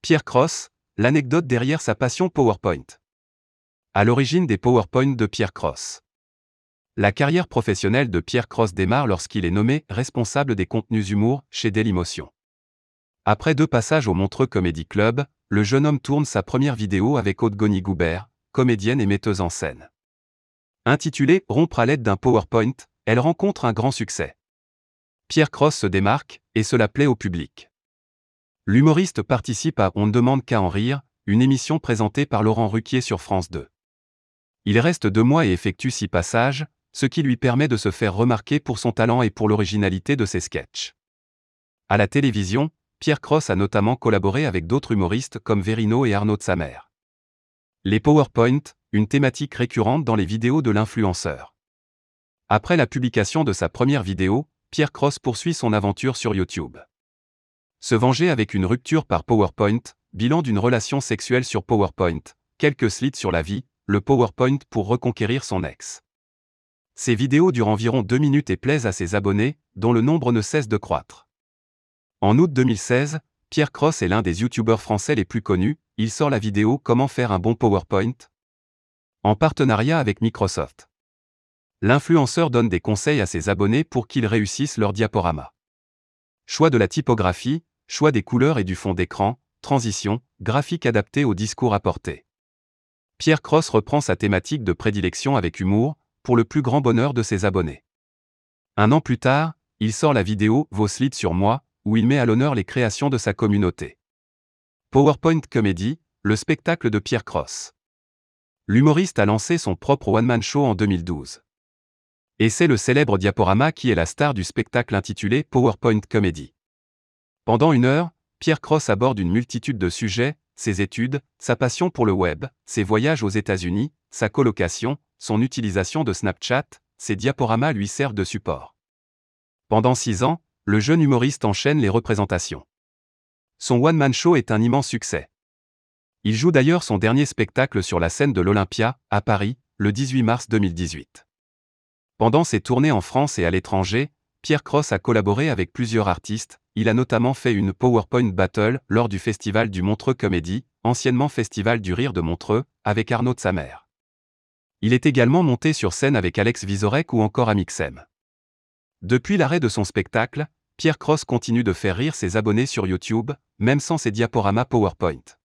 Pierre Cross, l'anecdote derrière sa passion PowerPoint. À l'origine des PowerPoint de Pierre Cross. La carrière professionnelle de Pierre Cross démarre lorsqu'il est nommé responsable des contenus humour chez Dailymotion. Après deux passages au Montreux Comedy Club, le jeune homme tourne sa première vidéo avec Aude Goni-Goubert, comédienne et metteuse en scène. Intitulée Rompre à l'aide d'un PowerPoint, elle rencontre un grand succès. Pierre Cross se démarque, et cela plaît au public. L'humoriste participe à On ne demande qu'à en rire, une émission présentée par Laurent Ruquier sur France 2. Il reste deux mois et effectue six passages, ce qui lui permet de se faire remarquer pour son talent et pour l'originalité de ses sketchs. À la télévision, Pierre Cross a notamment collaboré avec d'autres humoristes comme Verino et Arnaud de Samer. Les PowerPoint, une thématique récurrente dans les vidéos de l'influenceur. Après la publication de sa première vidéo, Pierre Cross poursuit son aventure sur YouTube. Se venger avec une rupture par PowerPoint, bilan d'une relation sexuelle sur PowerPoint, quelques slits sur la vie, le PowerPoint pour reconquérir son ex. Ces vidéos durent environ deux minutes et plaisent à ses abonnés, dont le nombre ne cesse de croître. En août 2016, Pierre Cross est l'un des youtubeurs français les plus connus, il sort la vidéo Comment faire un bon PowerPoint? En partenariat avec Microsoft. L'influenceur donne des conseils à ses abonnés pour qu'ils réussissent leur diaporama. Choix de la typographie, choix des couleurs et du fond d'écran, transition, graphique adapté au discours apporté. Pierre Cross reprend sa thématique de prédilection avec humour, pour le plus grand bonheur de ses abonnés. Un an plus tard, il sort la vidéo Vos slides sur moi, où il met à l'honneur les créations de sa communauté. PowerPoint Comedy, le spectacle de Pierre Cross. L'humoriste a lancé son propre one-man show en 2012. Et c'est le célèbre diaporama qui est la star du spectacle intitulé PowerPoint Comedy. Pendant une heure, Pierre Cross aborde une multitude de sujets, ses études, sa passion pour le web, ses voyages aux États-Unis, sa colocation, son utilisation de Snapchat, ses diaporamas lui servent de support. Pendant six ans, le jeune humoriste enchaîne les représentations. Son one-man show est un immense succès. Il joue d'ailleurs son dernier spectacle sur la scène de l'Olympia, à Paris, le 18 mars 2018. Pendant ses tournées en France et à l'étranger, Pierre Cross a collaboré avec plusieurs artistes, il a notamment fait une PowerPoint Battle lors du festival du Montreux Comédie, anciennement Festival du Rire de Montreux, avec Arnaud de Samer. Il est également monté sur scène avec Alex Vizorek ou encore Amixem. Depuis l'arrêt de son spectacle, Pierre Cross continue de faire rire ses abonnés sur YouTube, même sans ses diaporamas PowerPoint.